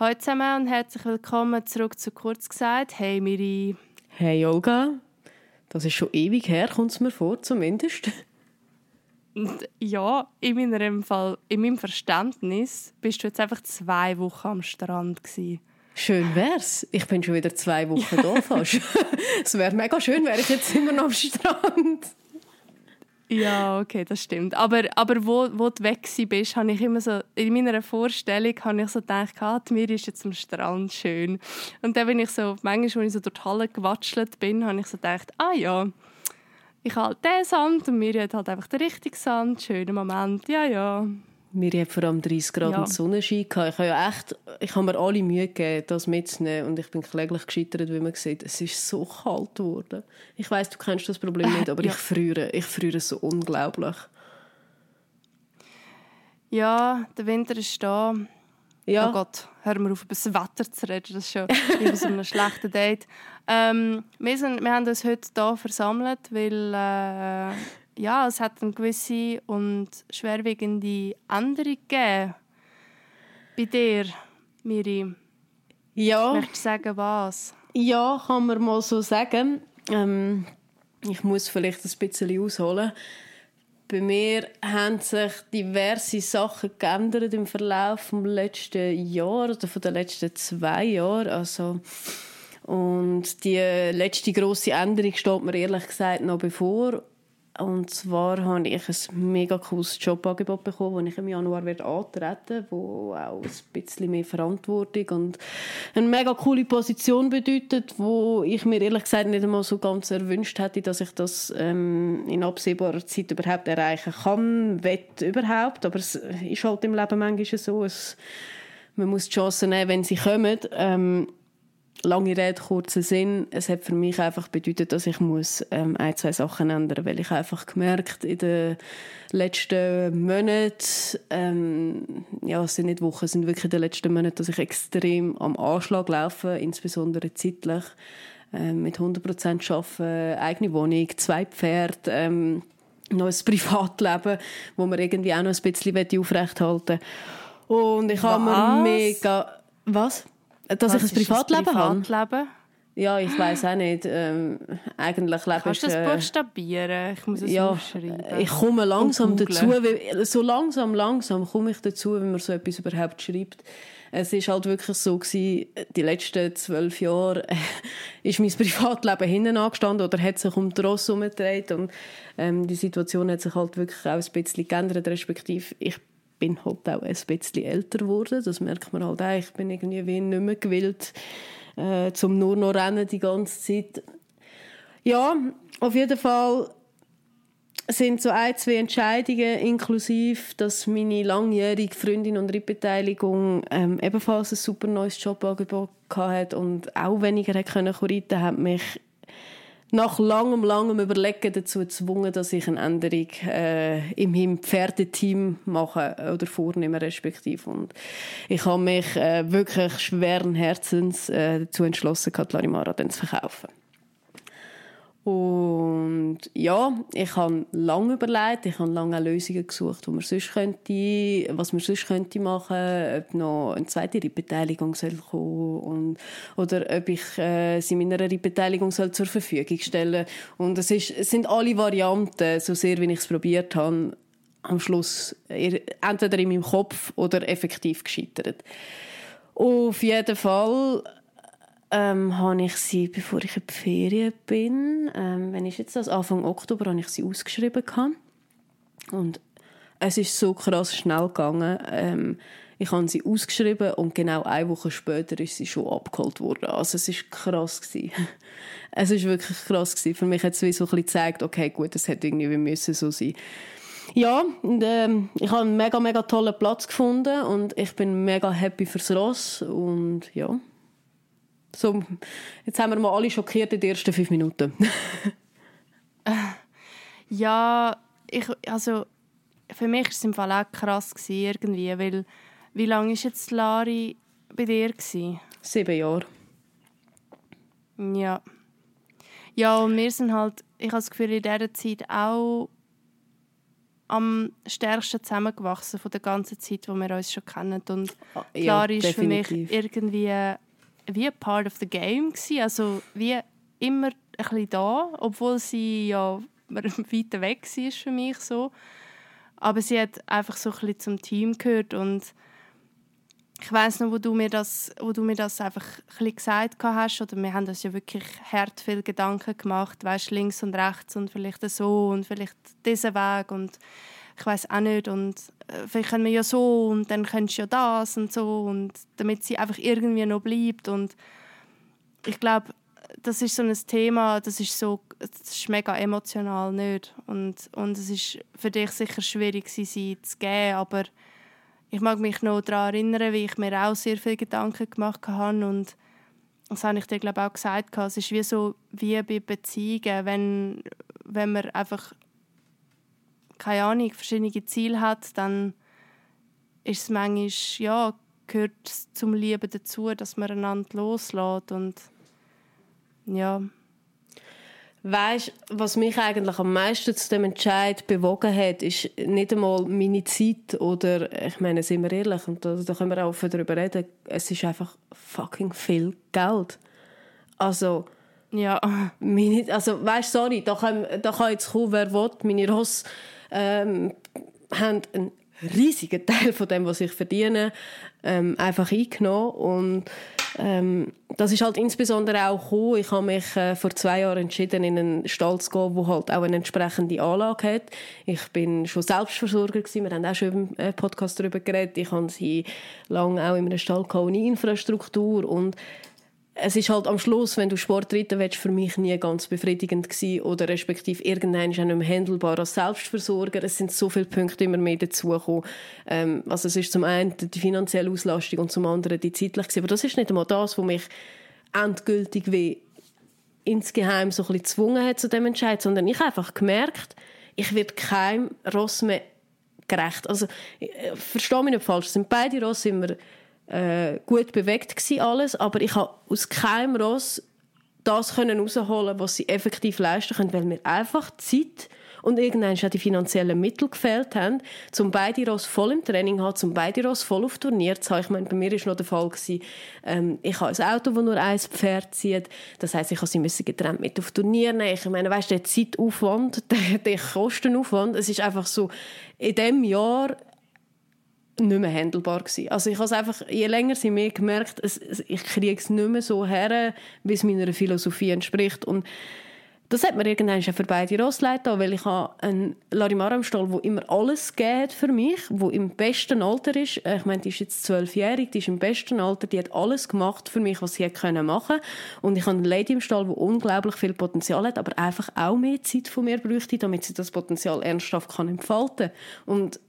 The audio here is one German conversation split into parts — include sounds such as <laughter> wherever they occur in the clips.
Hallo zusammen und herzlich willkommen zurück zu Kurz gesagt. Hey Miri. Hey Olga. Das ist schon ewig her, kommt es mir vor, zumindest. Ja, in meinem, Fall, in meinem Verständnis bist du jetzt einfach zwei Wochen am Strand gewesen. Schön wär's. Ich bin schon wieder zwei Wochen da fast. <laughs> es wäre mega schön, wäre ich jetzt immer noch am Strand. Ja, okay, das stimmt. Aber, aber wo, wo du weg bist, habe ich immer so, in meiner Vorstellung habe ich so gedacht, ah, mir ist jetzt am Strand schön. Und dann bin ich so, manchmal, als ich so durch die Halle gewatschelt bin, habe ich so gedacht, ah ja, ich habe halt den Sand und mir hat halt einfach den richtigen Sand, schöner Moment, ja, ja. Wir hatten vor allem 30 Grad ja. und Sonnenschein. Ich habe, ja echt, ich habe mir alle Mühe gegeben, das mitzunehmen. Und ich bin kläglich gescheitert, wie man sieht. Es ist so kalt geworden. Ich weiß, du kennst das Problem nicht, aber ja. ich friere. Ich friere so unglaublich. Ja, der Winter ist da. Ja. Oh Gott, hör mal auf, über das Wetter zu reden. Das ist schon über so einem schlechten Date. Ähm, wir, sind, wir haben uns heute hier versammelt, weil äh, ja, es hat eine gewisse und schwerwiegende Änderung gegeben. Bei dir, Miri. Ja. Möchtest du sagen, was? Ja, kann man mal so sagen. Ähm, ich muss vielleicht ein bisschen ausholen. Bei mir haben sich diverse Sachen geändert im Verlauf des letzten Jahr oder von den letzten zwei Jahren. Also, und die letzte große Änderung steht mir ehrlich gesagt noch bevor. Und zwar habe ich ein mega cooles Jobangebot bekommen, das ich im Januar werde antreten wo auch ein bisschen mehr Verantwortung und eine mega coole Position bedeutet, wo ich mir ehrlich gesagt nicht einmal so ganz erwünscht hätte, dass ich das ähm, in absehbarer Zeit überhaupt erreichen kann, wett überhaupt. Aber es ist halt im Leben manchmal so, es, man muss die Chancen nehmen, wenn sie kommen. Ähm, lange Rede, kurzer Sinn. Es hat für mich einfach bedeutet, dass ich muss, ähm, ein, zwei Sachen ändern weil ich einfach gemerkt in den letzten Monaten, ähm, ja, es sind nicht Wochen, es sind wirklich in den letzten Monaten, dass ich extrem am Anschlag laufe, insbesondere zeitlich, ähm, mit 100% arbeiten, eigene Wohnung, zwei Pferde, ähm, noch <laughs> ein Privatleben, wo man irgendwie auch noch ein bisschen aufrechthalten will. Und ich habe mir mega... Was? Dass Was ich ein Privatleben, Privatleben habe? Ja, ich weiß auch nicht. Ähm, eigentlich lebe Kannst ich... Kannst du das buchstabieren? Ich muss es ja, aufschreiben. Ich komme langsam dazu. Weil, so langsam, langsam komme ich dazu, wenn man so etwas überhaupt schreibt. Es ist halt wirklich so gewesen, die letzten zwölf Jahre äh, ist mein Privatleben hinten angestanden oder hat sich um die Ross umgedreht und ähm, die Situation hat sich halt wirklich auch ein bisschen geändert, respektive ich bin halt auch ein bisschen älter geworden. Das merkt man halt auch. Ich bin irgendwie wie nicht mehr gewillt, äh, zum nur noch rennen die ganze Zeit. Ja, auf jeden Fall sind so ein, zwei Entscheidungen inklusive, dass meine langjährige Freundin und Rittbeteiligung ähm, ebenfalls ein super neues Jobangebot hatte und auch weniger reiten konnte, hat mich nach langem, langem Überlegen dazu gezwungen, dass ich eine Änderung äh, im Pferdeteam mache oder vornehme respektive. Und ich habe mich äh, wirklich schweren Herzens äh, dazu entschlossen, Katlarimara dann zu verkaufen. Und ja, ich habe lange überlegt, ich habe lange Lösungen gesucht, wo man sonst könnte, was man sonst könnte machen, ob noch eine zweite Beteiligung soll kommen und, oder ob ich äh, sie meiner Beteiligung soll zur Verfügung stellen Und es, ist, es sind alle Varianten, so sehr wie ich es probiert habe, am Schluss entweder in meinem Kopf oder effektiv gescheitert. Auf jeden Fall ähm, habe ich sie, bevor ich in die Ferien bin, ähm, wenn ich jetzt das Anfang Oktober, habe ich sie ausgeschrieben gehabt. und es ist so krass schnell gegangen. Ähm, ich habe sie ausgeschrieben und genau eine Woche später ist sie schon abgeholt worden. Also es ist krass gewesen. <laughs> Es ist wirklich krass gewesen. Für mich hat es wie so ein gezeigt, okay, gut, es hätte irgendwie müssen so sein. Ja, und, ähm, ich habe einen mega, mega tollen Platz gefunden und ich bin mega happy fürs Ross und ja, so, jetzt haben wir mal alle schockiert in den ersten fünf Minuten. <laughs> ja, ich, also für mich war es im Fall auch krass gewesen, irgendwie, weil wie lange war jetzt Lari bei dir? Gewesen? Sieben Jahre. Ja. Ja, und wir sind halt, ich habe das Gefühl, in dieser Zeit auch am stärksten zusammengewachsen von der ganzen Zeit, wo wir uns schon kennen. Und ah, ja, klar ist für mich irgendwie wie Part of the Game gewesen. Also wie immer ein bisschen da, obwohl sie ja <laughs> weit weg war für mich so. Aber sie hat einfach so ein bisschen zum Team gehört und ich weiß noch, wo du mir das, wo du mir das einfach ein gesagt hast, oder wir haben uns ja wirklich hart viel Gedanken gemacht, weißt links und rechts und vielleicht so und vielleicht diesen Weg und ich weiß auch nicht. Und äh, vielleicht können wir ja so und dann könntest du ja das und so. Und damit sie einfach irgendwie noch bleibt. Und ich glaube, das ist so ein Thema, das ist so, das ist mega emotional nicht? Und und es ist für dich sicher schwierig, sie zu geben, aber ich mag mich noch daran erinnern, wie ich mir auch sehr viele Gedanken gemacht habe. Und das habe ich dir glaube auch gesagt. Es ist wie so wie bei Beziehungen, wenn, wenn man einfach keine Ahnung, verschiedene Ziele hat, dann ist es manchmal, ja, gehört zum Lieben dazu, dass man einander loslässt und ja, Weißt, was mich eigentlich am meisten zu dem Entscheid bewogen hat, ist nicht einmal meine Zeit oder, ich meine, sind wir ehrlich, und da, da können wir auch darüber reden, es ist einfach fucking viel Geld. Also, ja. Meine, also, weißt, sorry, da kann, da kann jetzt kommen, wer will. Meine Ross ähm, haben einen riesigen Teil von dem, was ich verdiene, ähm, einfach eingenommen und ähm, das ist halt insbesondere auch gekommen. Ich habe mich äh, vor zwei Jahren entschieden, in einen Stall zu gehen, der halt auch eine entsprechende Anlage hat. Ich bin schon Selbstversorger gewesen. Wir haben auch schon im äh, Podcast darüber geredet. Ich habe sie lange auch in einem Stall ohne Infrastruktur und es ist halt am Schluss, wenn du Sport reiten willst, für mich nie ganz befriedigend gewesen oder respektive irgendein ist auch nicht mehr handelbar als Selbstversorger. Es sind so viele Punkte immer mehr dazugekommen. Ähm, also es ist zum einen die finanzielle Auslastung und zum anderen die zeitliche. Aber das ist nicht einmal das, was mich endgültig wie insgeheim so ein bisschen gezwungen hat zu dem Entscheid, sondern ich habe einfach gemerkt, ich werde keinem Ross mehr gerecht. Also, äh, verstehe mich nicht falsch, es sind beide Ross immer äh, gut bewegt gewesen, alles, aber ich habe aus keinem Ross das können rausholen, was sie effektiv leisten können, weil mir einfach Zeit und irgendwann auch die finanziellen Mittel gefehlt haben, um beide Ross voll im Training zu haben, um beide Ross voll auf Turnier zu haben. Ich meine, bei mir war noch der Fall, gewesen, ähm, ich habe ein Auto, das nur ein Pferd zieht. Das heisst, ich habe sie müssen getrennt mit auf Turnier nehmen. Ich meine, weißt du, der Zeitaufwand, <laughs> der, der Kostenaufwand, es ist einfach so, in diesem Jahr nicht mehr handelbar gewesen. Also ich habe einfach, je länger sie mir gemerkt, es, ich kriege es nicht mehr so her, wie es meiner Philosophie entspricht. Und das hat mir irgendwann schon für beide Rossleute weil ich habe einen Larimara im Stall, der immer alles geht für mich, wo im besten Alter ist. Ich meine, die ist jetzt zwölfjährig, die ist im besten Alter, die hat alles gemacht für mich, was sie können machen Und ich habe eine Lady im Stall, die unglaublich viel Potenzial hat, aber einfach auch mehr Zeit von mir bräuchte, damit sie das Potenzial ernsthaft entfalten kann. Und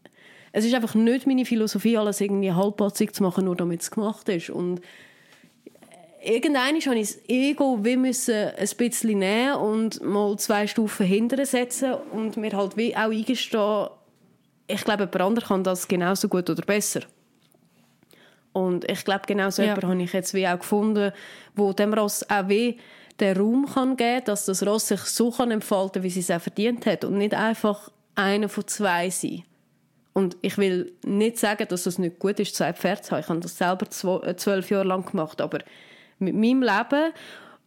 es ist einfach nicht meine Philosophie, alles irgendwie halbpatzig zu machen, nur damit es gemacht ist. Und irgendwann habe ich das Ego wie müssen ein bisschen nehmen und mal zwei Stufen hinterher setzen und mir halt wie auch eingestehen, ich glaube, jemand anderes kann das genauso gut oder besser. Und ich glaube, genau so ja. habe ich jetzt wie auch gefunden, wo dem Ross auch wie den Raum kann geben dass das Ross sich so kann entfalten wie sie es auch verdient hat und nicht einfach einer von zwei sein. Und ich will nicht sagen, dass es nicht gut ist, zwei Pferde zu haben. Ich habe das selber äh, zwölf Jahre lang gemacht. Aber mit meinem Leben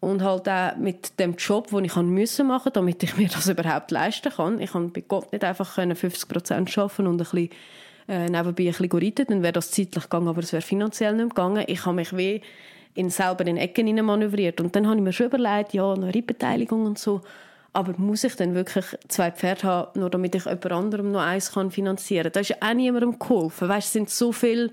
und halt auch mit dem Job, den ich müssen machen damit ich <laughs> mir das überhaupt leisten kann. Ich kann bei Gott nicht einfach 50 Prozent arbeiten und ein bisschen, äh, nebenbei ein bisschen reiten. Dann wäre das zeitlich gegangen, aber es wäre finanziell nicht gegangen. Ich habe mich wie in selber in Ecken manövriert. Und dann habe ich mir schon überlegt, ja, eine Reitbeteiligung und so. Aber muss ich dann wirklich zwei Pferde haben, nur damit ich jemand anderem noch eins kann finanzieren kann? Da ist ja auch niemandem geholfen. Weißt, es sind so viele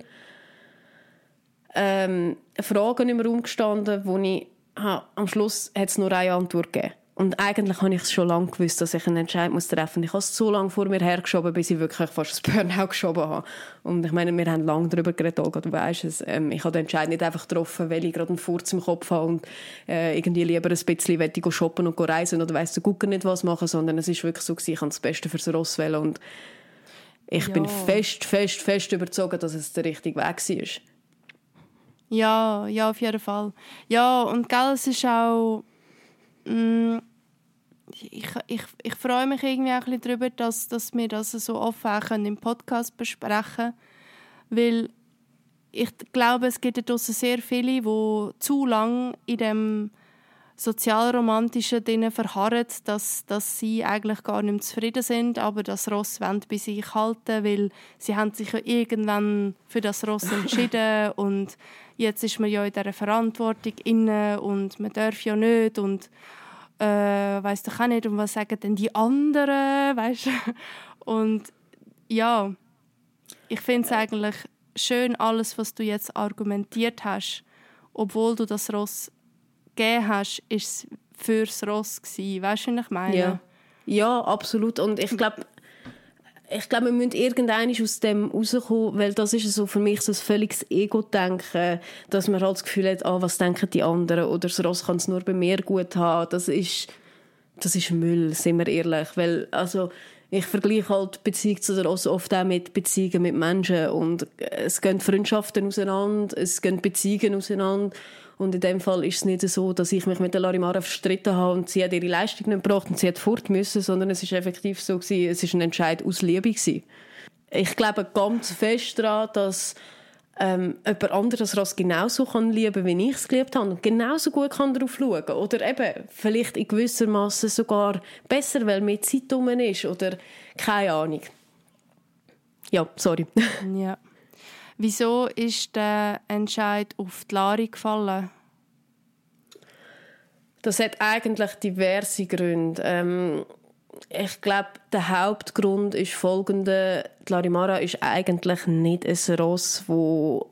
ähm, Fragen im Raum gestanden, wo ich ha, am Schluss hat es nur eine Antwort gegeben. Und eigentlich habe ich es schon lange gewusst, dass ich einen Entscheid muss treffen muss. Ich habe es so lange vor mir hergeschoben, bis ich wirklich fast das Burnout geschoben habe. Und ich meine, wir haben lange darüber geredet, Olga, du weißt es. Ähm, ich habe den Entscheid nicht einfach getroffen, weil ich gerade einen Furz im Kopf habe und äh, irgendwie lieber ein bisschen ich shoppen und reisen oder weiss du gucken nicht was machen, sondern es ist wirklich so gewesen, ich habe das Beste fürs Ross wählen und ich ja. bin fest, fest, fest überzeugt, dass es der richtige Weg war. Ja, ja, auf jeden Fall. Ja, und gell, es ist auch... Mm, ich, ich, ich freue mich irgendwie auch ein bisschen darüber, dass, dass wir das so offen können im Podcast besprechen weil ich glaube, es gibt da sehr viele, die zu lange in dem sozialromantischen Dinge verharren, dass, dass sie eigentlich gar nicht zufrieden sind, aber das Ross wollen bei sich halten, weil sie haben sich ja irgendwann für das Ross entschieden und jetzt ist man ja in dieser Verantwortung inne und man darf ja nicht und äh, weiß doch auch nicht, und was sagen denn die anderen, <laughs> weißt Und ja, ich finde es eigentlich schön, alles, was du jetzt argumentiert hast, obwohl du das Ross gegeben hast, ist es fürs Ross gewesen. Weißt du, was ich meine? Ja, ja absolut. Und ich glaube, ich glaube, wir müssen irgendwann aus dem rauskommen, weil das ist so für mich so ein völliges Ego-Denken, dass man halt das Gefühl hat, ah, was denken die anderen oder das Ross kann es nur bei mir gut haben. Das ist, das ist Müll, sind wir ehrlich. Weil, also, ich vergleiche halt Beziehungen zu der Ross oft auch mit Beziehungen mit Menschen und es gehen Freundschaften auseinander, es gehen Beziehungen auseinander und in dem Fall ist es nicht so, dass ich mich mit der Larimara verstritten habe und sie hat ihre Leistung nicht gebracht und sie hat fort müssen, sondern es ist effektiv so gewesen, es ist ein Entscheid aus Liebe gewesen. Ich glaube ganz fest daran, dass ähm, jemand anderes Rass genauso kann lieben, wie ich es geliebt habe und genauso gut kann darauf schauen oder eben vielleicht in gewisser Maße sogar besser, weil mehr Zeit rum ist oder keine Ahnung. Ja, sorry. <laughs> Ja. Wieso ist der Entscheid auf die Lari gefallen? Das hat eigentlich diverse Gründe. Ähm, ich glaube, der Hauptgrund ist folgender. Die Larimara ist eigentlich nicht ein Ross, wo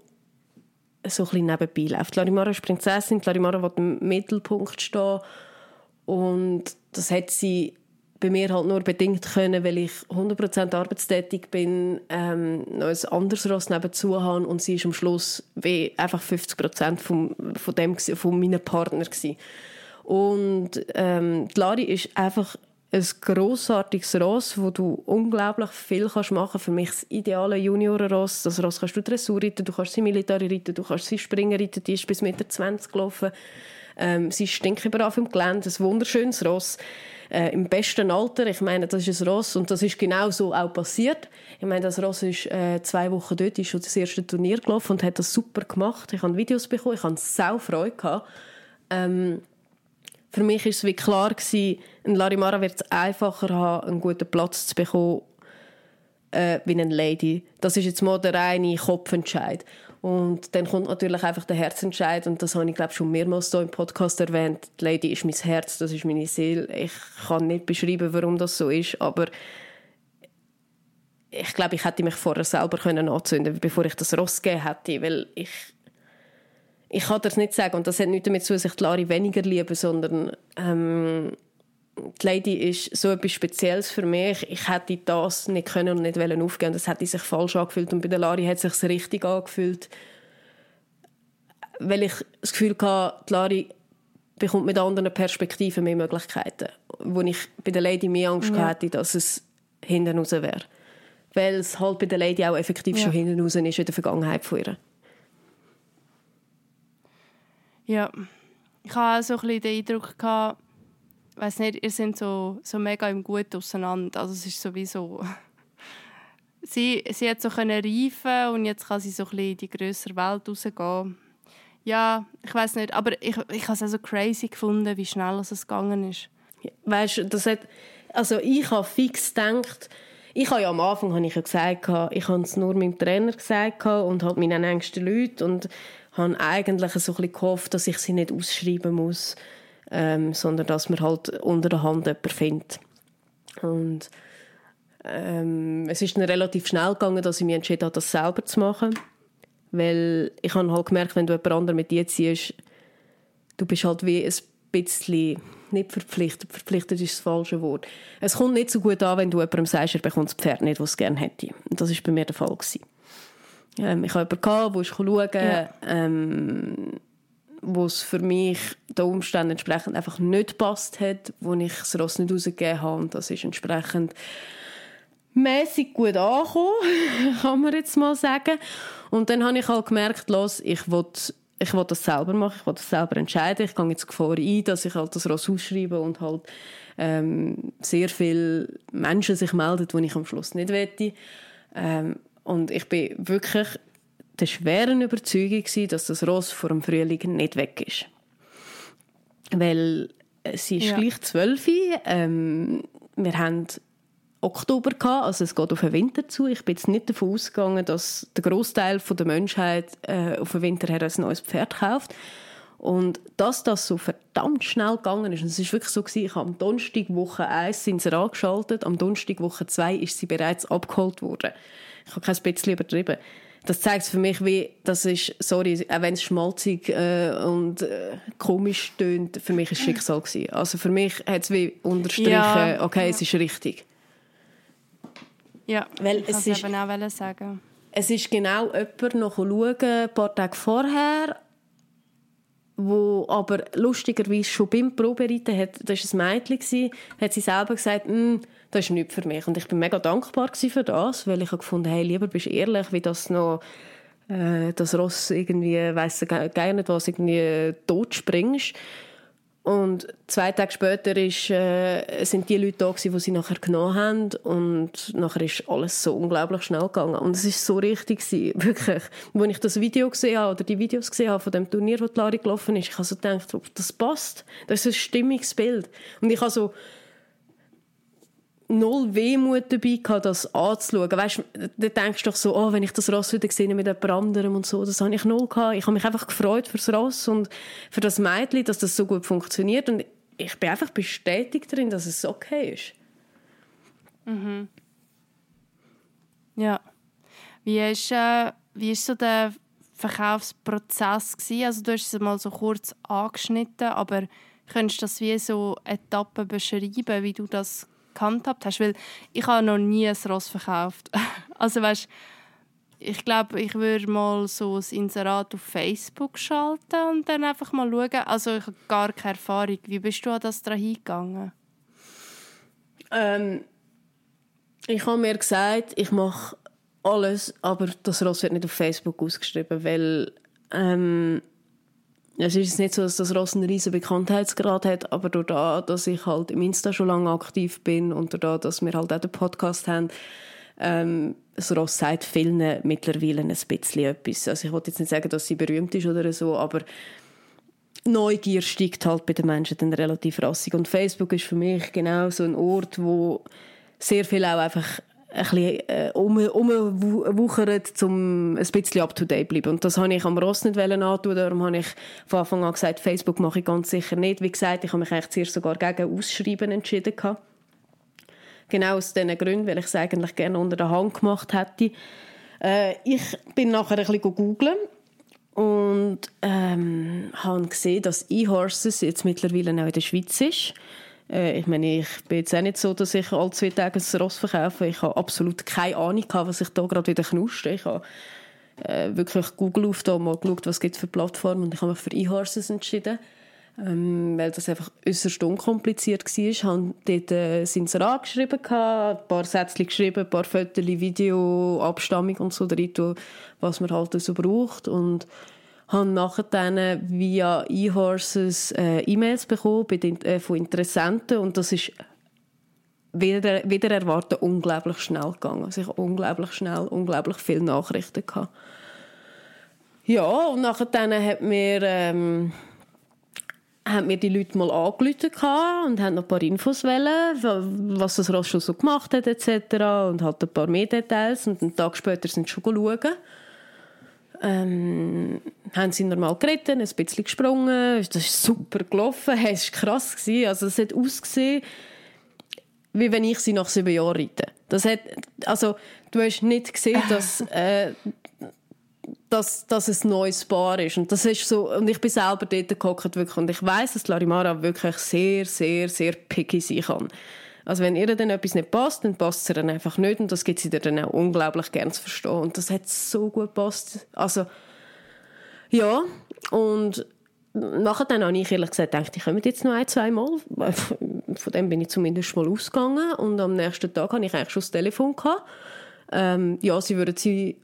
so ein nebenbei läuft. Die Larimara ist Prinzessin, die Larimara will im Mittelpunkt stehen und das hat sie bei mir halt nur bedingt können, weil ich 100% arbeitstätig bin, ähm, noch ein anderes Ross nebenzu habe und sie ist am Schluss wie einfach 50% vom, von, dem, von meinem Partner gewesen. Und ähm, die Lari ist einfach ein grossartiges Ross, wo du unglaublich viel kannst machen Für mich das ideale Juniorenross. Das Ross kannst du Dressur reiten, du kannst sie Militär reiten, du kannst sie Springen reiten, die ist bis Meter 20 gelaufen. Ähm, sie ist stinküberall im Gelände, ein wunderschönes Ross äh, im besten Alter. Ich meine, das ist ein Ross und das ist genau so auch passiert. Ich meine, das Ross ist äh, zwei Wochen dort, ist schon das erste Turnier gelaufen und hat das super gemacht. Ich habe Videos bekommen, ich hatte sau Freude gehabt. Ähm, für mich ist es wie klar gewesen, ein Larimara wird es einfacher haben, einen guten Platz zu bekommen äh, wie eine Lady. Das ist jetzt mal der reine Kopfentscheid. Und dann kommt natürlich einfach der Herzentscheid und das habe ich glaube schon mehrmals so im Podcast erwähnt. Die Lady ist mein Herz, das ist meine Seele. Ich kann nicht beschreiben, warum das so ist, aber ich glaube, ich hätte mich vorher selber können anzünden, bevor ich das Ross gegeben hätte, weil ich ich kann das nicht sagen und das hat nicht damit zu, dass ich Lari weniger liebe, sondern ähm, die Lady ist so etwas Spezielles für mich. Ich hätte das nicht können und nicht wollen aufgeben. Das hätte sich falsch angefühlt. Und bei der Lari hat es sich richtig angefühlt. Weil ich das Gefühl hatte, die Lari bekommt mit anderen Perspektiven mehr Möglichkeiten. Wo ich bei der Lady mehr Angst ja. hatte, dass es hinten raus wäre. Weil es halt bei der Lady auch effektiv ja. schon hinten raus ist in der Vergangenheit von ihr. Ja, ich hatte auch so ein bisschen den Eindruck, gehabt, weiß nicht, ihr seid so, so mega im Gut auseinander. Also es ist sowieso... <laughs> sie, sie hat so können reifen und jetzt kann sie so ein in die größere Welt rausgehen. Ja, ich weiß nicht, aber ich, ich habe es auch so crazy gefunden, wie schnell es gegangen ist. Weißt du, das hat, also ich habe fix gedacht, ich habe ja am Anfang habe ich ja gesagt, ich habe es nur meinem Trainer gesagt und halt meinen engsten Leuten und habe eigentlich so ein bisschen gehofft, dass ich sie nicht ausschreiben muss ähm, sondern dass man halt unter der Hand jemanden findet. Und ähm, es ist dann relativ schnell gegangen, dass ich mich entschieden habe, das selber zu machen. Weil ich habe halt gemerkt, wenn du jemand anderen mit dir ziehst, du bist halt wie ein bisschen nicht verpflichtet. Verpflichtet ist das falsche Wort. Es kommt nicht so gut an, wenn du jemandem sagst, er bekommt das Pferd nicht, was es gerne hätte. Das war bei mir der Fall. Ähm, ich hatte jemanden, der schauen ja. ähm, wo es für mich den Umständen entsprechend einfach nicht passt hat, wo ich das Ross nicht rausgegeben habe. Und das ist entsprechend mäßig gut angekommen, <laughs> kann man jetzt mal sagen. Und dann habe ich halt gemerkt, los, ich will ich will das selber machen, ich will das selber entscheiden. Ich gehe jetzt Gefahr ein, dass ich halt das Ross ausschreibe und halt ähm, sehr viele Menschen sich melden, die ich am Schluss nicht wette. Ähm, und ich bin wirklich der schweren Überzeugung dass das Ross vor dem Frühling nicht weg ist. Weil sie ist ja. gleich zwölf. Ähm, wir haben Oktober gehabt, also es geht auf den Winter zu. Ich bin jetzt nicht davon ausgegangen, dass der Großteil der Menschheit äh, auf den Winter her ein neues Pferd kauft. Und dass das so verdammt schnell gegangen ist, und es ist wirklich so gewesen, ich habe am Donnerstag Woche 1 sind sie angeschaltet, am Donnerstag Woche 2 ist sie bereits abgeholt worden. Ich habe kein bisschen übertrieben. Das zeigt für mich, wie, das ist, sorry, auch wenn es schmalzig äh, und äh, komisch tönt, für mich ist Schicksal gewesen. Also für mich hat es wie unterstrichen, ja. okay, ja. es ist richtig. Ja, Weil ich es ist, eben auch sagen. Es ist genau jemand noch schauen, ein paar Tage vorher, wo aber lustigerweise schon beim Probereiten hat, das war ein Mädchen, hat sie selber gesagt, hm, das ist nichts für mich. Und ich bin mega dankbar für das, weil ich gefunden hey, lieber bist du ehrlich, wie das noch äh, das Ross irgendwie, weiss gar nicht was, irgendwie tot springst. Und zwei Tage später ist, äh, sind die Leute da gewesen, die sie nachher genommen haben und nachher ist alles so unglaublich schnell gegangen. Und es ist so richtig gewesen, <laughs> wirklich. Als ich das Video gesehen habe oder die Videos gesehen habe von dem Turnier, wo Lari gelaufen ist, ich habe so gedacht, das passt. Das ist ein stimmiges Bild. Und ich habe so null Wehmut dabei gehabt, das anzuschauen. Weißt, du denkst doch so, oh, wenn ich das Ross wieder gesehen mit jemand anderem und so, das habe ich null gehabt. Ich habe mich einfach gefreut fürs Ross und für das Mädchen, dass das so gut funktioniert und ich bin einfach bestätigt darin, dass es okay ist. Mhm. Ja. Wie ist, äh, wie ist so der Verkaufsprozess gewesen? Also du hast es mal so kurz angeschnitten, aber könntest du das wie so Etappen beschreiben, wie du das gehandhabt hast? Weil ich habe noch nie ein Ross verkauft. <laughs> also weißt, ich glaube, ich würde mal so ein Inserat auf Facebook schalten und dann einfach mal schauen. Also ich habe gar keine Erfahrung. Wie bist du an das daran hingegangen? Ähm, ich habe mir gesagt, ich mache alles, aber das Ross wird nicht auf Facebook ausgeschrieben, weil ähm, es ist nicht so, dass das Ross einen riesen Bekanntheitsgrad hat, aber durch das, dass ich halt im Insta schon lange aktiv bin und durch das, dass wir halt auch den Podcast haben, ähm, das Ross sagt vielen mittlerweile ein bisschen etwas. Also ich wollte jetzt nicht sagen, dass sie berühmt ist oder so, aber Neugier steigt halt bei den Menschen dann relativ rassig. Und Facebook ist für mich genau so ein Ort, wo sehr viel auch einfach ein bisschen äh, um, um ein bisschen up-to-date zu bleiben. Und das habe ich am Ross nicht antun, darum habe ich von Anfang an gesagt, Facebook mache ich ganz sicher nicht. Wie gesagt, ich habe mich eigentlich zuerst sogar gegen Ausschreiben entschieden. Gehabt. Genau aus diesen Gründen, weil ich es eigentlich gerne unter der Hand gemacht hätte. Äh, ich bin nachher ein bisschen googeln und ähm, habe gesehen, dass eHorses jetzt mittlerweile auch in der Schweiz ist. Äh, ich meine, ich bin jetzt auch nicht so, dass ich alle zwei Tage ein Ross verkaufe. Ich habe absolut keine Ahnung, was ich da gerade wieder knusche. Ich habe äh, wirklich Google aufgetan, mal geschaut, was es für Plattformen und ich habe mich für eHorses entschieden. Ähm, weil das einfach äußerst unkompliziert war. Haben dort äh, sind sie angeschrieben, ein paar Sätze geschrieben, ein paar Fotos, Video, Abstammung und so was man halt so braucht. Und habe nachher dann via eHorses äh, E-Mails bekommen äh, von Interessenten und das ist wieder, wieder erwarten unglaublich schnell gegangen. Also ich unglaublich schnell, unglaublich viele Nachrichten gehabt. Ja, und nachher dann hat mir, ähm, haben mir die Leute mal angerufen und haben noch ein paar Infos wollen, was das Ross schon so gemacht hat etc. und halt ein paar mehr Details und einen Tag später sind sie schon schauen ähm, haben sie normal geritten, ein bisschen gesprungen, das ist super gelaufen, es war krass. Gewesen. Also es hat ausgesehen, wie wenn ich sie nach sieben Jahren reite. Das hat, also du hast nicht gesehen, dass, <laughs> äh, dass, dass es ein neues Paar ist. Und das ist so, und ich bin selber dort gehockt, wirklich, und ich weiß, dass Larimara wirklich sehr, sehr, sehr picky sein kann. Also wenn ihr dann etwas nicht passt, dann passt es ihr dann einfach nicht und das gibt sie dir dann auch unglaublich gern zu verstehen. Und das hat so gut gepasst. Also, ja, und nachher dann habe ich ehrlich gesagt gedacht, ich komme jetzt noch ein, zwei Mal. <laughs> Von dem bin ich zumindest mal ausgegangen und am nächsten Tag hatte ich eigentlich schon das Telefon. Gehabt. Ähm, ja, sie würden sie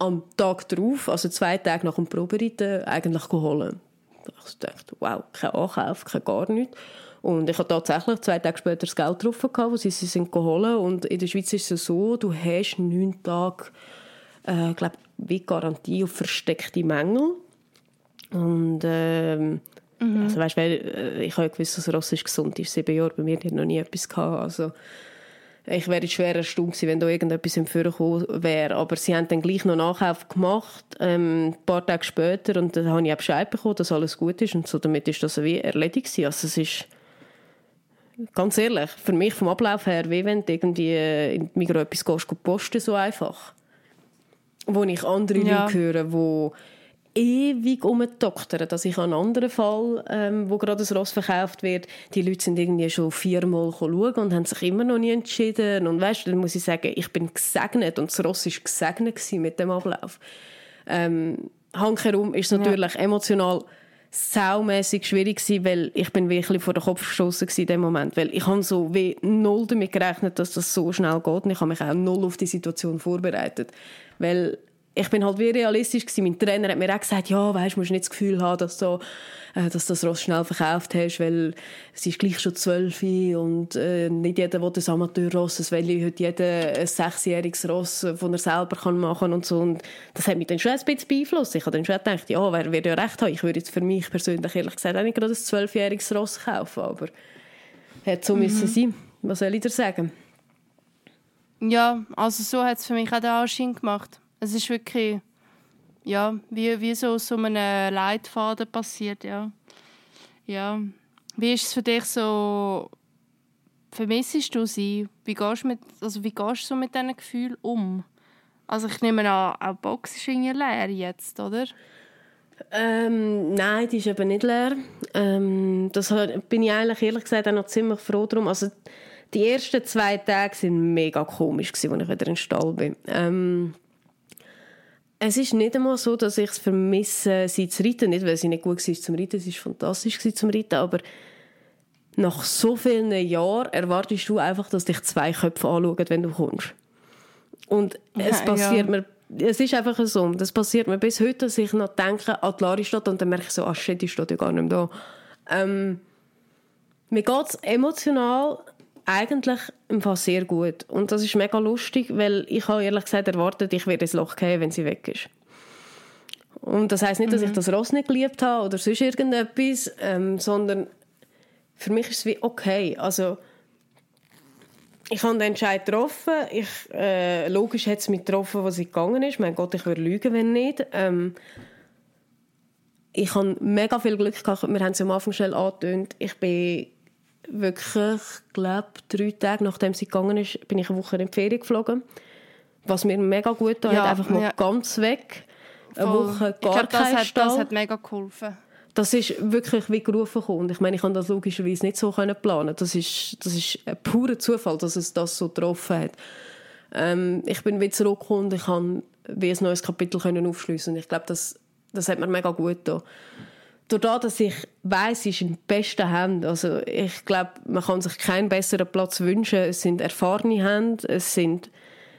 am Tag darauf, also zwei Tage nach dem Probereiten, eigentlich holen. Ich dachte, wow, kein Ankauf, kein gar nichts. Und ich habe tatsächlich zwei Tage später das Geld drauf gehabt, wo sie sie sind geholt. Und in der Schweiz ist es so, du hast neun Tage, äh, glaube wie Garantie auf versteckte Mängel. Und ähm, mhm. also weißt, weil, äh, ich habe gewusst, dass Ross ist gesund ist. Sieben Jahre bei mir hat noch nie etwas gehabt. Also ich wäre schwer erstaunt gewesen, wenn da irgendetwas im gekommen wäre. Aber sie haben dann gleich noch Nachkauf gemacht, ähm, ein paar Tage später. Und dann habe ich auch Bescheid bekommen, dass alles gut ist. Und so damit ist das wie erledigt gewesen. Also es ist, ganz ehrlich, für mich vom Ablauf her, wie wenn du irgendwie äh, in Migros etwas gehst, posten, so einfach. Wo ich andere ja. Leute höre, die ewig umdoktern. Dass ich an einem anderen Fall, ähm, wo gerade ein Ross verkauft wird, die Leute sind irgendwie schon viermal schauen und haben sich immer noch nie entschieden. Und weißt, dann muss ich sagen, ich bin gesegnet und das Ross war gesegnet mit dem Ablauf. Ähm, Handherum ist natürlich ja. emotional saumässig schwierig gewesen, weil ich bin wirklich vor den Kopf gestoßen in dem Moment, weil ich habe so wie null damit gerechnet, dass das so schnell geht. Und ich habe mich auch null auf die Situation vorbereitet, weil ich bin halt wie realistisch gewesen. Mein Trainer hat mir auch gesagt, ja, weißt, musst nicht das Gefühl haben, dass du äh, dass das Ross schnell verkauft hast, weil es ist gleich schon zwölf und äh, nicht jeder will ein Amateurross, es will heute jeder ein sechsjähriges Ross, das er selber kann machen und so. Und das hat mich dann schon ein bisschen beeinflusst. Ich habe dann schon gedacht, ja, wer wird ja recht haben. Ich würde jetzt für mich persönlich ehrlich gesagt auch nicht gerade ein zwölfjähriges Ross kaufen, aber hat so mhm. müssen sein. Was soll ich dir sagen? Ja, also so hat es für mich auch den Anschein gemacht. Es ist wirklich, ja, wie, wie so aus so einem Leitfaden passiert, ja. Ja. Wie ist es für dich so, vermissest du sie? Wie gehst du, mit, also wie gehst du so mit diesen Gefühlen um? Also ich nehme an, auch die Box ist irgendwie leer jetzt, oder? Ähm, nein, die ist eben nicht leer. Ähm, das bin ich eigentlich ehrlich gesagt auch noch ziemlich froh drum. Also die ersten zwei Tage waren mega komisch, als ich wieder in den Stall bin. Ähm, es ist nicht einmal so, dass ich es vermisse, sie zu reiten. Nicht, weil sie nicht gut war zum Reiten, sie war fantastisch zum Reiten, aber nach so vielen Jahren erwartest du einfach, dass dich zwei Köpfe anschauen, wenn du kommst. Und es passiert ja. mir, es ist einfach so, das passiert mir bis heute, dass ich noch denke an die Laristadt und dann merke ich so, ah shit, die steht ja gar nicht mehr da. Ähm, mir geht es emotional eigentlich im Fall sehr gut. Und das ist mega lustig, weil ich habe ehrlich gesagt erwartet, ich werde ins Loch gehen, wenn sie weg ist. Und das heißt nicht, dass ich mhm. das Ross nicht geliebt habe oder sonst irgendetwas, ähm, sondern für mich ist es wie okay. Also ich habe den Entscheid getroffen. Ich, äh, logisch hat es mich getroffen, was sie gegangen ist. Mein Gott, ich würde lügen, wenn nicht. Ähm, ich habe mega viel Glück gehabt. Wir haben es am Anfang schnell angetönt. Ich bin wirklich, glaube drei Tage nachdem sie gegangen ist, bin ich eine Woche in die Ferien geflogen. Was mir mega gut tat, ja, einfach mal ja. ganz weg. Voll. Eine Woche gar ich glaub, das hat, das hat mega geholfen. Das ist wirklich wie gerufen gekommen. Ich meine, ich kann das logischerweise nicht so planen. Das ist, das ist ein purer Zufall, dass es das so getroffen hat. Ähm, ich bin wieder zurückgekommen und ich kann wie ein neues Kapitel können aufschliessen. Ich glaube, das, das hat mir mega gut getan dadurch, dass ich weiß, sie ist in besten Händen. Also ich glaube, man kann sich keinen besseren Platz wünschen. Es sind erfahrene Hände, es sind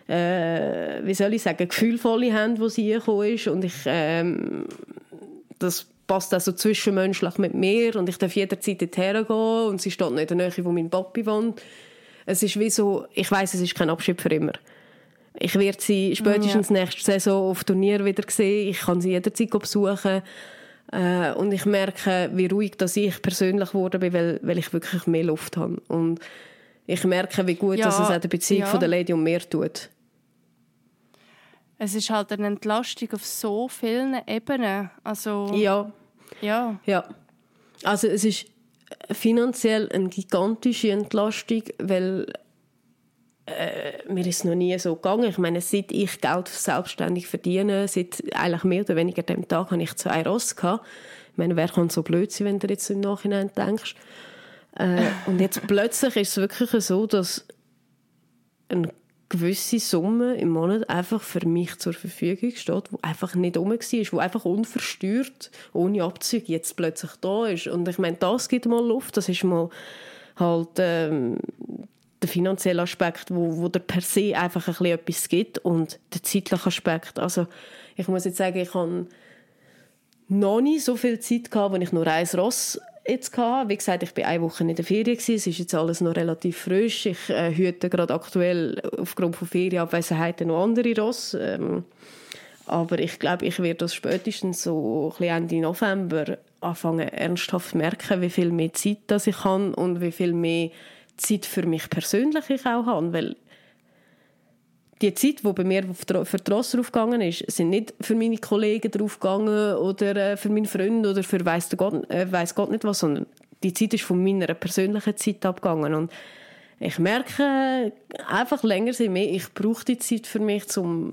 äh, wie soll ich sagen, gefühlvolle Hände, wo sie gekommen ist und ich ähm, das passt auch so zwischenmenschlich mit mir und ich darf jederzeit dorthin gehen und sie steht nicht in der Nähe, wo mein Papi wohnt. Es ist wie so, ich weiß, es ist kein Abschied für immer. Ich werde sie spätestens ja. nächste Saison auf Turnier wieder sehen. Ich kann sie jederzeit besuchen. Äh, und ich merke, wie ruhig dass ich persönlich geworden bin, weil, weil ich wirklich mehr Luft habe. Und ich merke, wie gut ja, dass es auch der Beziehung ja. von der Lady und mir tut. Es ist halt eine Entlastung auf so vielen Ebenen. Also, ja. Ja. ja. Also es ist finanziell eine gigantische Entlastung, weil äh, mir ist noch nie so gegangen. Ich meine, seit ich Geld selbstständig verdiene, seit eigentlich mehr oder weniger dem Tag, habe ich zwei Ross gehabt. Ich meine, wer kann so blöd sein, wenn du jetzt im Nachhinein denkst? Äh, und jetzt <laughs> plötzlich ist es wirklich so, dass eine gewisse Summe im Monat einfach für mich zur Verfügung steht, wo einfach nicht rum war, wo einfach unversteuert, ohne Abzüge jetzt plötzlich da ist. Und ich meine, das gibt mal Luft, das ist mal halt ähm, der finanzielle Aspekt, wo, wo der per se einfach ein bisschen etwas gibt und der zeitliche Aspekt. Also ich muss jetzt sagen, ich habe noch nie so viel Zeit gehabt, wenn ich nur ein Ross jetzt hatte. Wie gesagt, ich war eine Woche in der Ferien. Es ist jetzt alles noch relativ frisch. Ich äh, hüte gerade aktuell aufgrund von Ferienabwesenheiten noch andere Ross. Ähm, aber ich glaube, ich werde das spätestens so Ende November anfangen ernsthaft merken, wie viel mehr Zeit das ich habe und wie viel mehr Zeit für mich persönlich ich auch habe, weil die Zeit, die bei mir für die Ross draufgegangen ist, sind nicht für meine Kollegen draufgegangen oder äh, für meinen Freund oder für weiss Gott, äh, Gott nicht was, sondern die Zeit ist von meiner persönlichen Zeit abgegangen. Und ich merke einfach länger sind mehr, ich brauche die Zeit für mich, um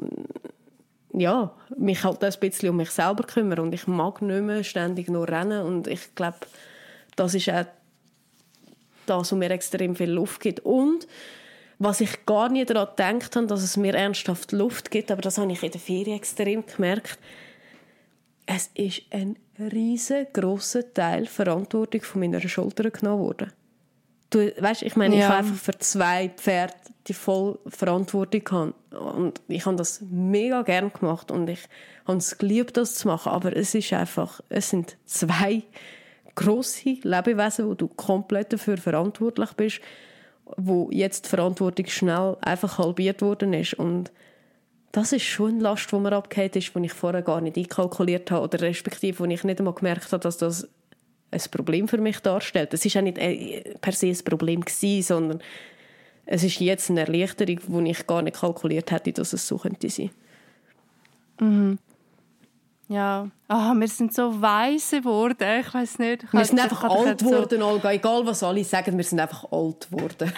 ja, mich halt ein bisschen um mich selber kümmern. Und ich mag nicht mehr ständig nur rennen. Und ich glaube, das ist auch das, was mir extrem viel Luft gibt und was ich gar nicht daran gedacht habe, dass es mir ernsthaft Luft gibt, aber das habe ich in der Ferien extrem gemerkt. Es ist ein riesengroßer Teil Verantwortung von meiner Schulter genommen worden. Du, weißt, ich meine, ja. ich habe einfach für zwei Pferde die voll Verantwortung gehabt. und ich habe das mega gern gemacht und ich habe es geliebt, das zu machen. Aber es ist einfach, es sind zwei große Lebewesen, wo du komplett dafür verantwortlich bist wo jetzt die Verantwortung schnell einfach halbiert worden ist und das ist schon eine Last, die mir abgehört ist, die ich vorher gar nicht einkalkuliert habe oder respektive, wo ich nicht einmal gemerkt habe, dass das ein Problem für mich darstellt. Es ist ja nicht äh, per se ein Problem gewesen, sondern es ist jetzt eine Erleichterung, die ich gar nicht kalkuliert hätte, dass es so könnte sein. Mhm. Ja, oh, wir sind so weise geworden. Ich weiß nicht. Ich wir sind einfach alt geworden, so... Olga. Egal, was alle sagen, wir sind einfach alt geworden.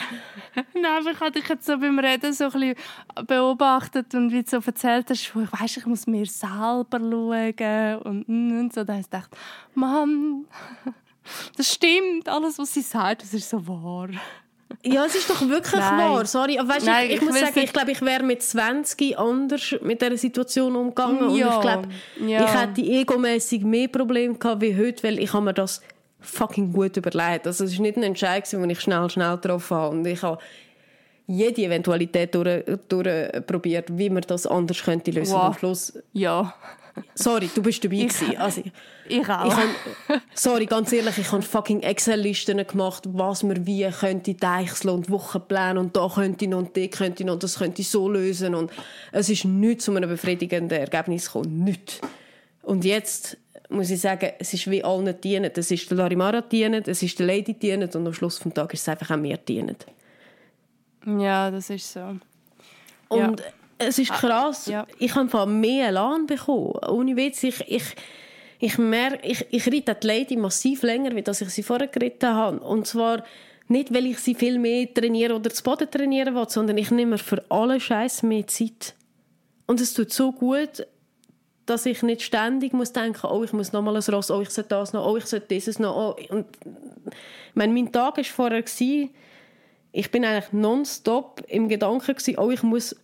<laughs> Nein, ich habe dich jetzt so beim Reden so ein bisschen beobachtet und wie du so erzählt hast, ich weiss, ich muss mir selber schauen und, und so. Da habe ich gedacht, Mann, <laughs> das stimmt, alles, was sie sagt, das ist so wahr. Ja, es ist doch wirklich Nein. wahr. Sorry, aber weißt, Nein, ich, ich, ich muss sagen, ich glaube, ich wäre mit 20 anders mit dieser Situation umgegangen. Ja. Und ich glaube, ja. ich hätte egomäßig mehr Probleme gehabt wie heute, weil ich habe mir das fucking gut überlegt. Also es war nicht ein Entscheid, den ich schnell, schnell getroffen habe. Und ich habe jede Eventualität durchprobiert, durch wie man das anders könnte lösen. Wow. Am Schluss ja. Sorry, du bist dabei ich, gewesen. Also, ich auch. Ich hab, sorry, ganz ehrlich, ich habe fucking Excel-Listen gemacht, was man wie könnte deichseln und Wochenpläne und da könnte ich noch und die könnte ich noch und das könnte ich so lösen und es ist nichts zu einem befriedigenden Ergebnis gekommen. Nichts. Und jetzt muss ich sagen, es ist wie allen dienen. Es ist der Larimara dienen, es ist der Lady dienen und am Schluss des Tages ist es einfach auch mir dienen. Ja, das ist so. Und ja es ist ah, krass. Ja. Ich habe mehr Elan bekommen. Ohne Witz, ich, ich, ich merke, ich, ich reite die Lady massiv länger, als ich sie vorher geritten habe. Und zwar nicht, weil ich sie viel mehr trainiere oder zu Boden trainieren will, sondern ich nehme für alle Scheiß mehr Zeit. Und es tut so gut, dass ich nicht ständig muss denken, oh, ich muss noch mal ein Ross, oh, ich sollte das noch, oh, ich sollte dieses noch. Oh. Und, meine, mein Tag war vorher, ich bin eigentlich nonstop im Gedanken, oh, ich muss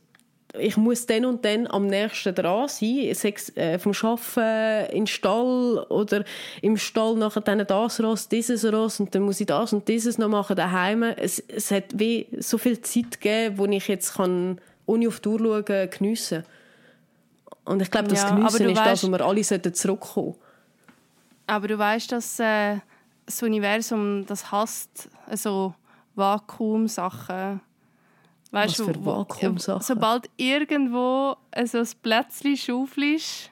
ich muss dann und dann am nächsten dran sein, sechs, äh, vom Arbeiten in den Stall oder im Stall nachher dann das Ross, dieses Ross und dann muss ich das und dieses noch machen daheim. Es, es hat wie so viel Zeit gegeben, wo ich jetzt kann, ohne auf die Uhr schauen, geniessen Und ich glaube, das ja, Geniessen ist weißt, das, wo wir alle zurückkommen sollten. Aber du weißt, dass äh, das Universum das hasst, also Vakuumsachen Weißt Was für Vakuumsachen? Sobald irgendwo so ein Plätzchen schaufelst,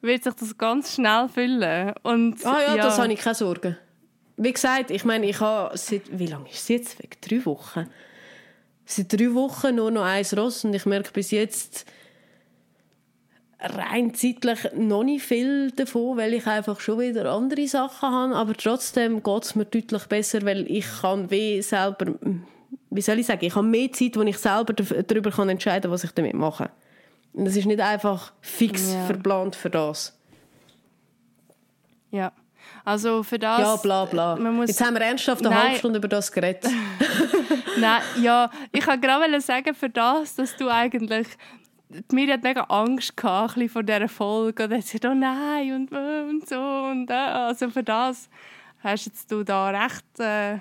wird sich das ganz schnell füllen. Und, ah ja, ja. das habe ich keine Sorge. Wie gesagt, ich meine, ich habe seit, wie lange ist es jetzt weg? Drei Wochen. Seit drei Wochen nur noch ein Ross und ich merke bis jetzt rein zeitlich noch nicht viel davon, weil ich einfach schon wieder andere Sachen habe, aber trotzdem geht es mir deutlich besser, weil ich kann wie selber wie soll ich sagen, ich habe mehr Zeit, wo ich selber darüber kann entscheiden kann, was ich damit mache. Und das ist nicht einfach fix ja. verplant für das. Ja. Also für das... Ja, bla bla. Jetzt haben wir ernsthaft eine Nein. halbe Stunde über das geredet. <laughs> Nein, ja. Ich wollte gerade sagen, für das, dass du eigentlich... Mir hat mega Angst gehabt, vor dieser Folge. Und dann sie oh nein und, und so. Und, äh. Also für das hast jetzt du da recht... Äh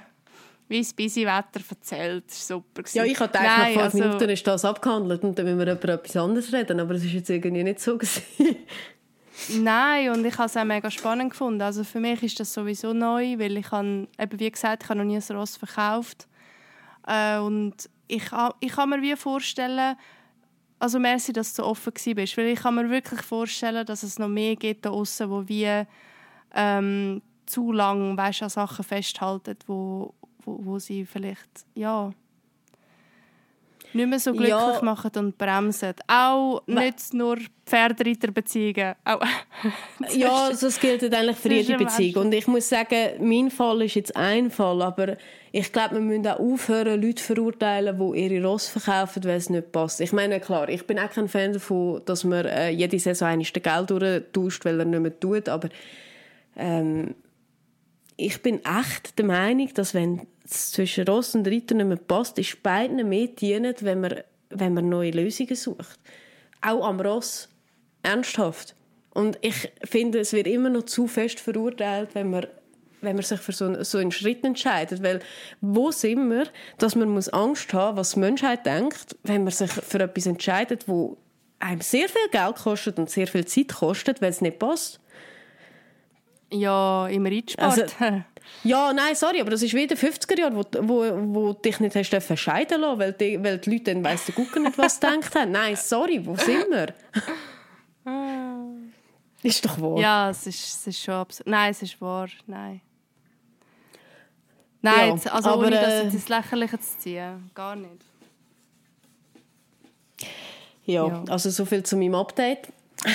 wie das busy Wetter erzählt. Das war super. Ja, ich hatte gedacht, nach fünf also, Minuten ist das abgehandelt und dann müssen wir über etwas anderes reden, aber es war jetzt irgendwie nicht so. <laughs> Nein, und ich habe es auch mega spannend gefunden. Also für mich ist das sowieso neu, weil ich habe, eben wie gesagt, ich habe noch nie ein Ross verkauft. Äh, und ich, ich kann mir wie vorstellen, also merci, dass du so offen bist, weil ich kann mir wirklich vorstellen, dass es noch mehr gibt da außen, wo wir ähm, zu lange weißt, an Sachen festhalten, wo, wo, wo sie vielleicht ja nicht mehr so glücklich ja. machen und bremsen. Auch nicht nur Pferdereiterbeziehungen. <laughs> ja, also es gilt eigentlich für jede Beziehung. Und ich muss sagen, mein Fall ist jetzt ein Fall, aber ich glaube, wir müssen auch aufhören, Leute zu verurteilen, die ihre Ross verkaufen, weil es nicht passt. Ich meine, klar, ich bin auch kein Fan davon, dass man äh, jede Saison eines Geld durchtauscht, weil er nicht mehr tut, aber ähm, ich bin echt der Meinung, dass wenn es zwischen Ross und Reiter nicht mehr passt, ist beiden mehr dienend, wenn man, wenn man neue Lösungen sucht. Auch am Ross. Ernsthaft. Und ich finde, es wird immer noch zu fest verurteilt, wenn man, wenn man sich für so, so einen Schritt entscheidet. Weil wo sind wir, dass man muss Angst haben was die Menschheit denkt, wenn man sich für etwas entscheidet, wo einem sehr viel Geld kostet und sehr viel Zeit kostet, weil es nicht passt. Ja, im Reitsport. Also, <laughs> ja, nein, sorry, aber das ist wie in den 50er Jahren, wo, wo, wo dich nicht hast scheiden lassen weil die, weil die Leute dann weiss der Gucker nicht, was sie gedacht haben. Nein, sorry, wo sind wir? <laughs> ist doch wahr. Ja, es ist, es ist schon absurd. Nein, es ist wahr, nein. Nein, ja, jetzt, also aber, ohne das jetzt ins Lächerliche zu ziehen, gar nicht. Ja, ja, also so viel zu meinem Update. <laughs>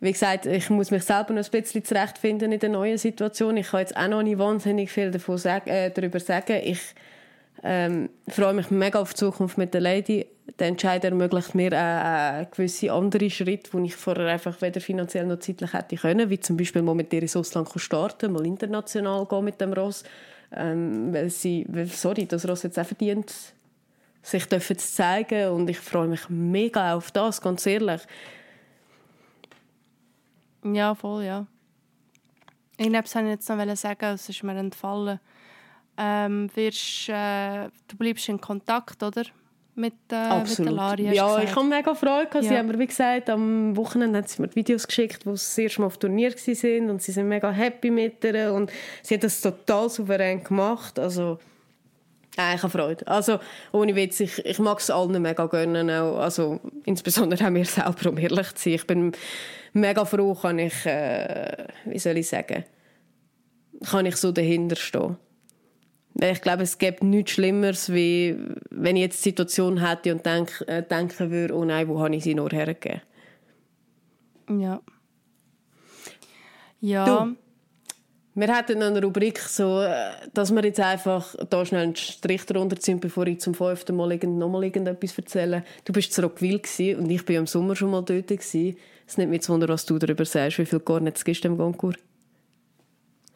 wie gesagt, ich muss mich selber noch ein bisschen zurechtfinden in der neuen Situation. Ich kann jetzt auch noch nicht wahnsinnig viel davon sagen, äh, darüber sagen. Ich ähm, freue mich mega auf die Zukunft mit der Lady. Der Entscheid ermöglicht mir auch, auch gewisse andere Schritte, die ich vorher einfach weder finanziell noch zeitlich hätte können, wie zum Beispiel mal mit ihr ins Ausland starten, mal international gehen mit dem Ross, ähm, weil sie, weil, sorry, das Ross jetzt auch verdient, sich zu zeigen und ich freue mich mega auf das, ganz ehrlich. Ja, voll, ja. Irgendetwas wollte ich jetzt noch sagen, es ist mir entfallen. Ähm, wirst, äh, du bleibst in Kontakt, oder? Mit, äh, mit der Lari, Ja, gesagt. ich habe mega Freude. Ja. Sie haben mir, wie gesagt, am Wochenende hat sie mir Videos geschickt, wo sie das erste Mal auf Turnier waren und sie sind mega happy mit ihr und sie hat das total souverän gemacht. Also, habe Freude. Also, ohne Witz, ich, ich mag es allen mega gönnen. Also, insbesondere auch mir selber, um ehrlich zu sein. Ich bin mega froh, kann ich, äh, wie soll ich sagen, kann ich so dahinter stehen. Ich glaube, es gibt nichts Schlimmeres, wie wenn ich jetzt die Situation hätte und denk, äh, denken würde, oh nein, wo habe ich sie nur hergegeben? Ja. Ja. Du, wir hatten eine Rubrik, so, äh, dass wir jetzt einfach da schnell einen Strich drunter ziehen, bevor ich zum fünften Mal irgend, nochmal irgendetwas erzähle. Du bist zu Rockville und ich war im Sommer schon mal dort. Gewesen. Es nimmt mich zu Wunder, was du darüber sagst. Wie viele Cornets gibt es im Goncourt?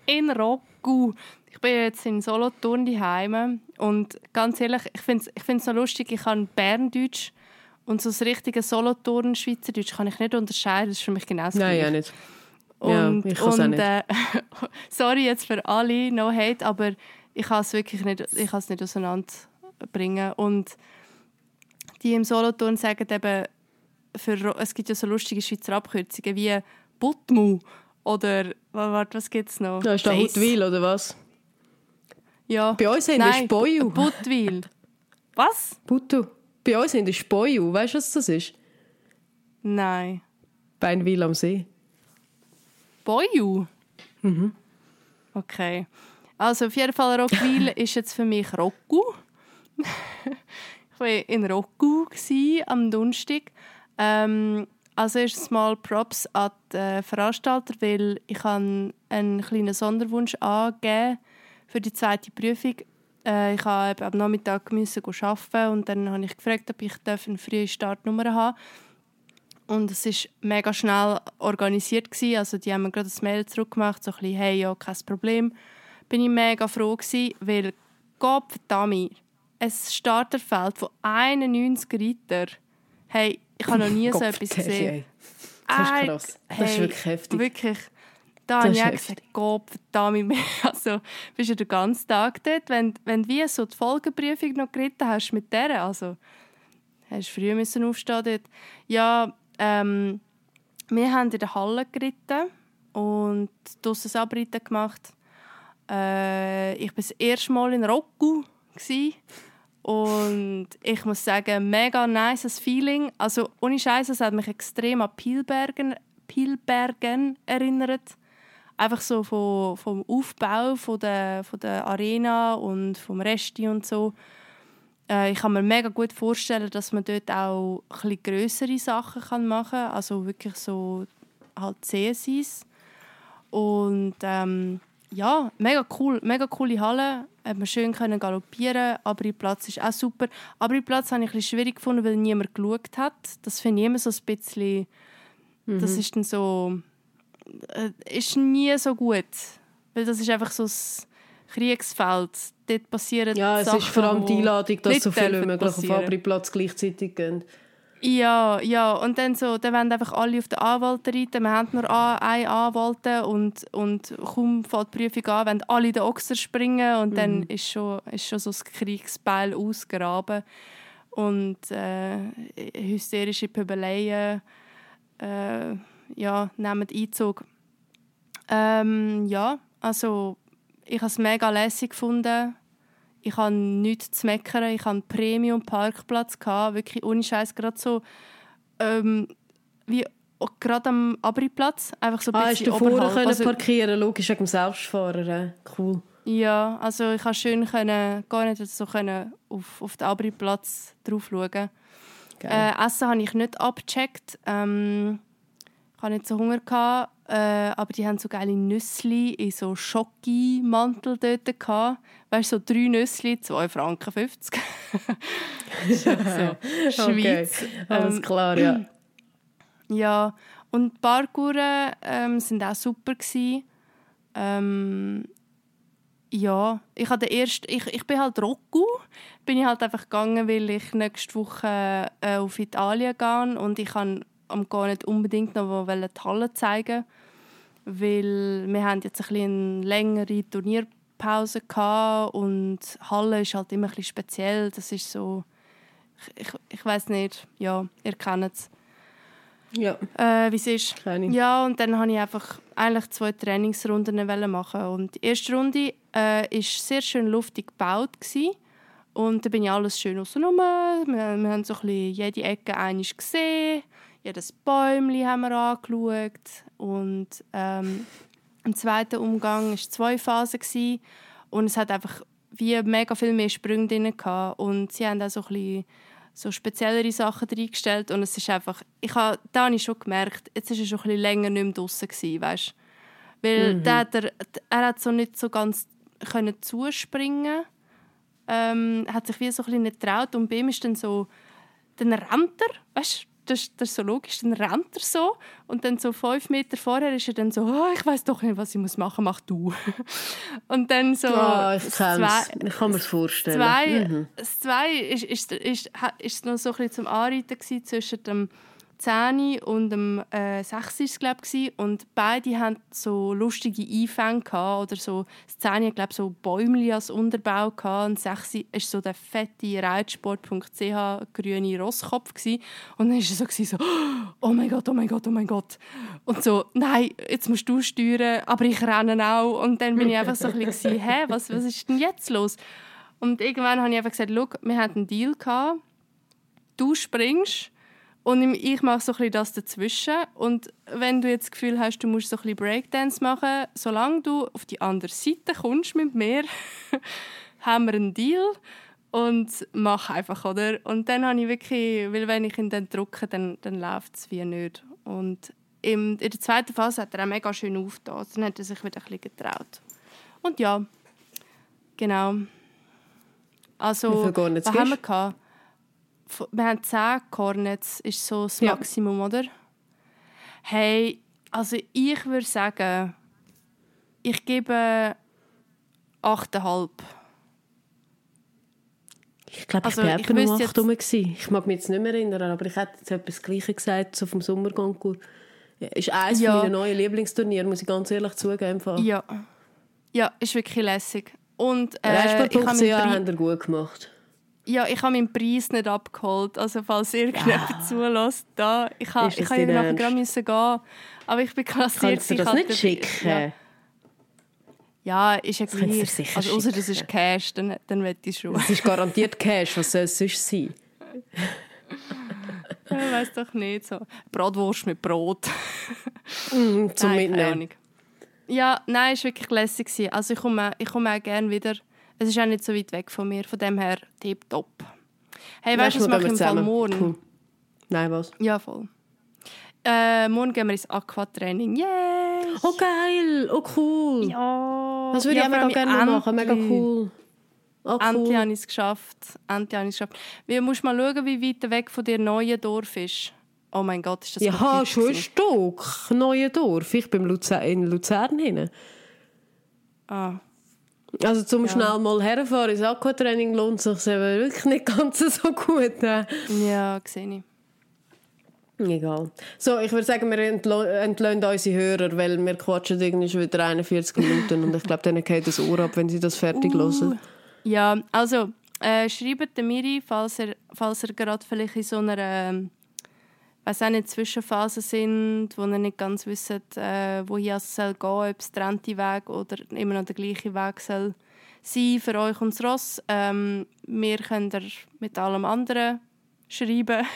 In Rocku. Ich bin jetzt in Solothurn daheim und ganz ehrlich, ich finde es ich so lustig, ich kann Berndeutsch und so das richtige Solothurn-Schweizerdeutsch kann ich nicht unterscheiden. Das ist für mich genauso Nein, ja nicht. Und, ja, ich und äh, <laughs> sorry jetzt für alle, no hate, aber ich kann es wirklich nicht, ich kann es nicht auseinanderbringen. Und die im Solothurn sagen eben, für, es gibt ja so lustige Schweizer Abkürzungen wie Butmu oder warte, was gibt es noch? Ja, ist da Hutwil oder was? Ja. Bei uns sind es Boju. Butwil. <laughs> Was? Butu. Bei uns sind es Boju. Weißt du, was das ist? Nein. Beinwil am See. Boju? Mhm. Okay. Also auf jeden Fall Rockwil <laughs> ist jetzt für mich Rocku. <laughs> ich war in Rocku am Donnerstag. Ähm, als erstes Mal Props an die Veranstalter, weil ich einen kleinen Sonderwunsch angegeben für die zweite Prüfung. Äh, ich musste am Nachmittag arbeiten und dann habe ich gefragt, ob ich eine frühe Startnummer haben und es war mega schnell organisiert. Gewesen. Also die haben mir gerade ein Mail zurückgemacht, so ein bisschen, hey, ja, kein Problem. Bin ich mega froh gewesen, weil Gott verdammt, ein Starterfeld von 91 Reiter. Hey, ich habe noch nie so etwas gesehen. Das ist krass. Das hey, ist wirklich heftig. Wirklich. Da habe ich auch gesagt, Gott, verdammt, <laughs> also bist du den ganzen Tag dort, wenn, wenn du so die Folgeprüfung noch geritten hast mit der, also hast du früh müssen aufstehen dort. Ja, ähm, wir haben in der Halle geritten und draussen das Abritten gemacht. Äh, ich war das erste Mal in Rocco und ich muss sagen, mega nice Feeling. Also ohne Scheiß, es hat mich extrem an Pilbergen, Pilbergen erinnert. Einfach so vom, vom Aufbau von der, von der Arena und vom Resti und so. Äh, ich kann mir mega gut vorstellen, dass man dort auch ein größere Sachen machen kann. Also wirklich so halt CSIs. Und ähm, ja, mega cool, mega coole Halle. Hat man schön können galoppieren. Abri-Platz ist auch super. Abri-Platz habe ich ein bisschen schwierig gefunden, weil niemand geschaut hat. Das finde ich immer so ein bisschen... Mhm. Das ist dann so... Äh, ist nie so gut. Weil das ist einfach so ein Kriegsfeld. Dort passieren Ja, es Sachen, ist vor allem die Einladung, dass so viele möglich auf Abri-Platz gleichzeitig gehen. Ja, ja. Und dann so, dann wollen einfach alle auf den Anwalt reiten. Wir haben nur einen Anwalt und, und kaum fängt die Prüfung an, wenn alle den Ochser springen und mhm. dann ist schon, ist schon so das Kriegsbeil ausgraben. Und äh, hysterische Pöbeleien äh, ja, nehmen Einzug. Ähm, ja, also ich habe es mega lässig gefunden ich habe nichts zu meckern. Ich hatte einen Premium-Parkplatz, wirklich ohne Scheiß gerade so ähm, wie gerade am Abriplatz. Einfach so ein ah, hast du vorne können also, parkieren logisch wegen dem Selbstfahrer. Cool. Ja, also ich konnte schön können, gar nicht so können auf, auf den Abriplatz drauf schauen. Äh, Essen habe ich nicht abgecheckt. Ähm, ich hatte nicht so Hunger. Gehabt. Äh, aber die haben so geile Nüssli in so Schoki-Mantel dort gehabt. Weißt du, so drei Nüssli, 2,50 Franken. 50. <laughs> so, <laughs> Schweiz. Okay. Alles ähm, klar, ja. <clears throat> Ja, und die Parkouren ähm, sind auch super gewesen. Ähm, ja, ich hatte erst, ich, ich bin halt Rocco, bin ich halt einfach gegangen, weil ich nächste Woche äh, auf Italien gehe und ich habe am gar nicht unbedingt noch die Halle zeigen weil wir haben jetzt ein bisschen eine längere Turnierpause gehabt und Halle ist halt immer ein bisschen speziell. Das ist so, ich, ich weiß nicht, ja, ihr kennt es. Ja. Äh, wie es ist. Kleine. Ja, und dann wollte ich einfach eigentlich zwei Trainingsrunden machen. Und die erste Runde äh, ist sehr schön luftig gebaut gewesen. Und da bin ich alles schön außenrum. Wir, wir haben so ein bisschen jede Ecke einmal gesehen jedes Bäumchen haben wir angeschaut. Und ähm, im zweiten Umgang war zwei Phasen. Gewesen. Und es hat einfach wie mega viel mehr Sprünge drin gehabt. Und sie haben auch so ein bisschen so speziellere Sachen reingestellt. Und es ist einfach, ich habe, da habe ich schon gemerkt, jetzt ist er schon ein bisschen länger nicht mehr draussen gewesen, weißt? Weil mhm. der, der, er hat so nicht so ganz können zuspringen ähm, hat sich wie so ein bisschen nicht getraut und bei ihm ist dann so dann rennt er, weißt das, das ist so logisch, dann rennt er so und dann so fünf Meter vorher ist er dann so, oh, ich weiß doch nicht, was ich muss machen, mach du. <laughs> und dann so... Oh, ich, zwei, ich kann mir das vorstellen. Zwei, mhm. Das zwei ist, ist, ist, ist noch so ein bisschen zum Anreiten zwischen dem 10 und dem äh, 6 ist glaube ich, und beide hatten so lustige Einfänge gehabt, oder so das 10 glaube so Bäumli als Unterbau gehabt, und 6 war so der fette Reitsport.ch grüne Rosskopf und dann war es so, so oh mein Gott, oh mein Gott, oh mein Gott. Und so, nein, jetzt musst du steuern, aber ich renne auch. Und dann bin ich einfach so ein bisschen, hä, was, was ist denn jetzt los? Und irgendwann habe ich einfach gesagt, wir hatten einen Deal gehabt, du springst und ich mache so ein das dazwischen. Und wenn du jetzt das Gefühl hast, du musst so ein bisschen Breakdance machen, solange du auf die andere Seite kommst mit mir, <laughs> haben wir einen Deal und mach einfach, oder? Und dann habe ich wirklich, weil wenn ich ihn dann drücke, dann, dann läuft es wie nicht. Und in der zweiten Phase hat er auch mega schön aufgetan. Dann hat er sich wieder ein bisschen getraut. Und ja, genau. Also, was haben wir gehabt? Wir haben 10 Cornets, ist so das Maximum, ja. oder? Hey, also ich würde sagen, ich gebe 8,5. Ich glaube, ich also, war etwa um 8 rum. Ich mag mich jetzt nicht mehr erinnern, aber ich hätte jetzt etwas Gleiches gesagt, so vom Sommerkonkurs. Ist eines ja. meiner neuen Lieblingsturniere, muss ich ganz ehrlich zugeben. Ja. Ja, ist wirklich lässig. Und äh, ja, haben gut gemacht. Ja, ich habe meinen Preis nicht abgeholt. Also falls irgendjemand ja. zulässt, da. Ich, ha, ich habe nachher gerade müssen gehen. Aber ich bin klassiert. Kannst du das nicht schicken? Ja. Ja, ist ja gleich. Also, außer das ist Cash, dann, dann will ich schon. Es ist garantiert Cash, was soll es sonst sein? <laughs> ich weiß doch nicht so. Bratwurst mit Brot. mm, zum nein, Mitnehmen. Ja, nein, es war wirklich lässig. Also ich komme, ich komme auch gerne wieder. Es ist auch nicht so weit weg von mir, von dem her tipptopp. Hey, weißt du, was mache ich im Fall morgen? Cool. Nein, was? Ja, voll. Äh, morgen gehen wir ins Aquatraining. Yay! Oh, geil! Oh, cool! Ja! Das würde ja, ich mega gerne machen. Mega cool. Oh, cool. Endlich habe ich es geschafft. Endlich habe ich es geschafft. Wie, musst mal schauen, wie weit weg von dir neue Dorf ist. Oh mein Gott, ist das Ja, schon ein Stück. Neue Dorf. Ich bin in Luzern hin. Ah. Also zum ja. schnell mal herfahren ins Aquatraining lohnt sich wirklich nicht ganz <laughs> so gut. Ja, sehe ich. Egal. So, ich würde sagen, wir entlöhnen unsere Hörer, weil wir quatschen irgendwie schon wieder 41 Minuten und ich glaube, denen geht das Ohr ab, wenn sie das fertig uh, hören. Ja, also äh, schreibt Miri, falls er, falls er gerade vielleicht in so einer ähm, weiß auch nicht, Zwischenphasen sind, wo ihr nicht ganz wisst, äh, wohin es soll gehen, ob es der Weg oder immer noch der gleiche Weg soll sein für euch und das Ross. Ähm, wir können mit allem anderen schreiben.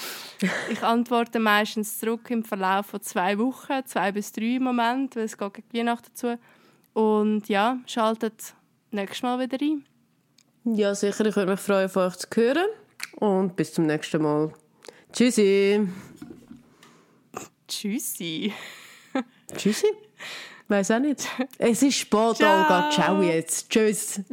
<laughs> ich antworte meistens zurück im Verlauf von zwei Wochen, zwei bis drei im Moment, weil es geht gegen Weihnachten dazu. Und ja, schaltet nächstes Mal wieder ein. Ja, sicher. Ich würde mich freuen, von euch zu hören. Und bis zum nächsten Mal. Tschüssi. Tschüssi. Tschüssi? Weiß auch nicht. Es ist spät, Ciao. Olga. Ciao jetzt. Tschüss. <laughs>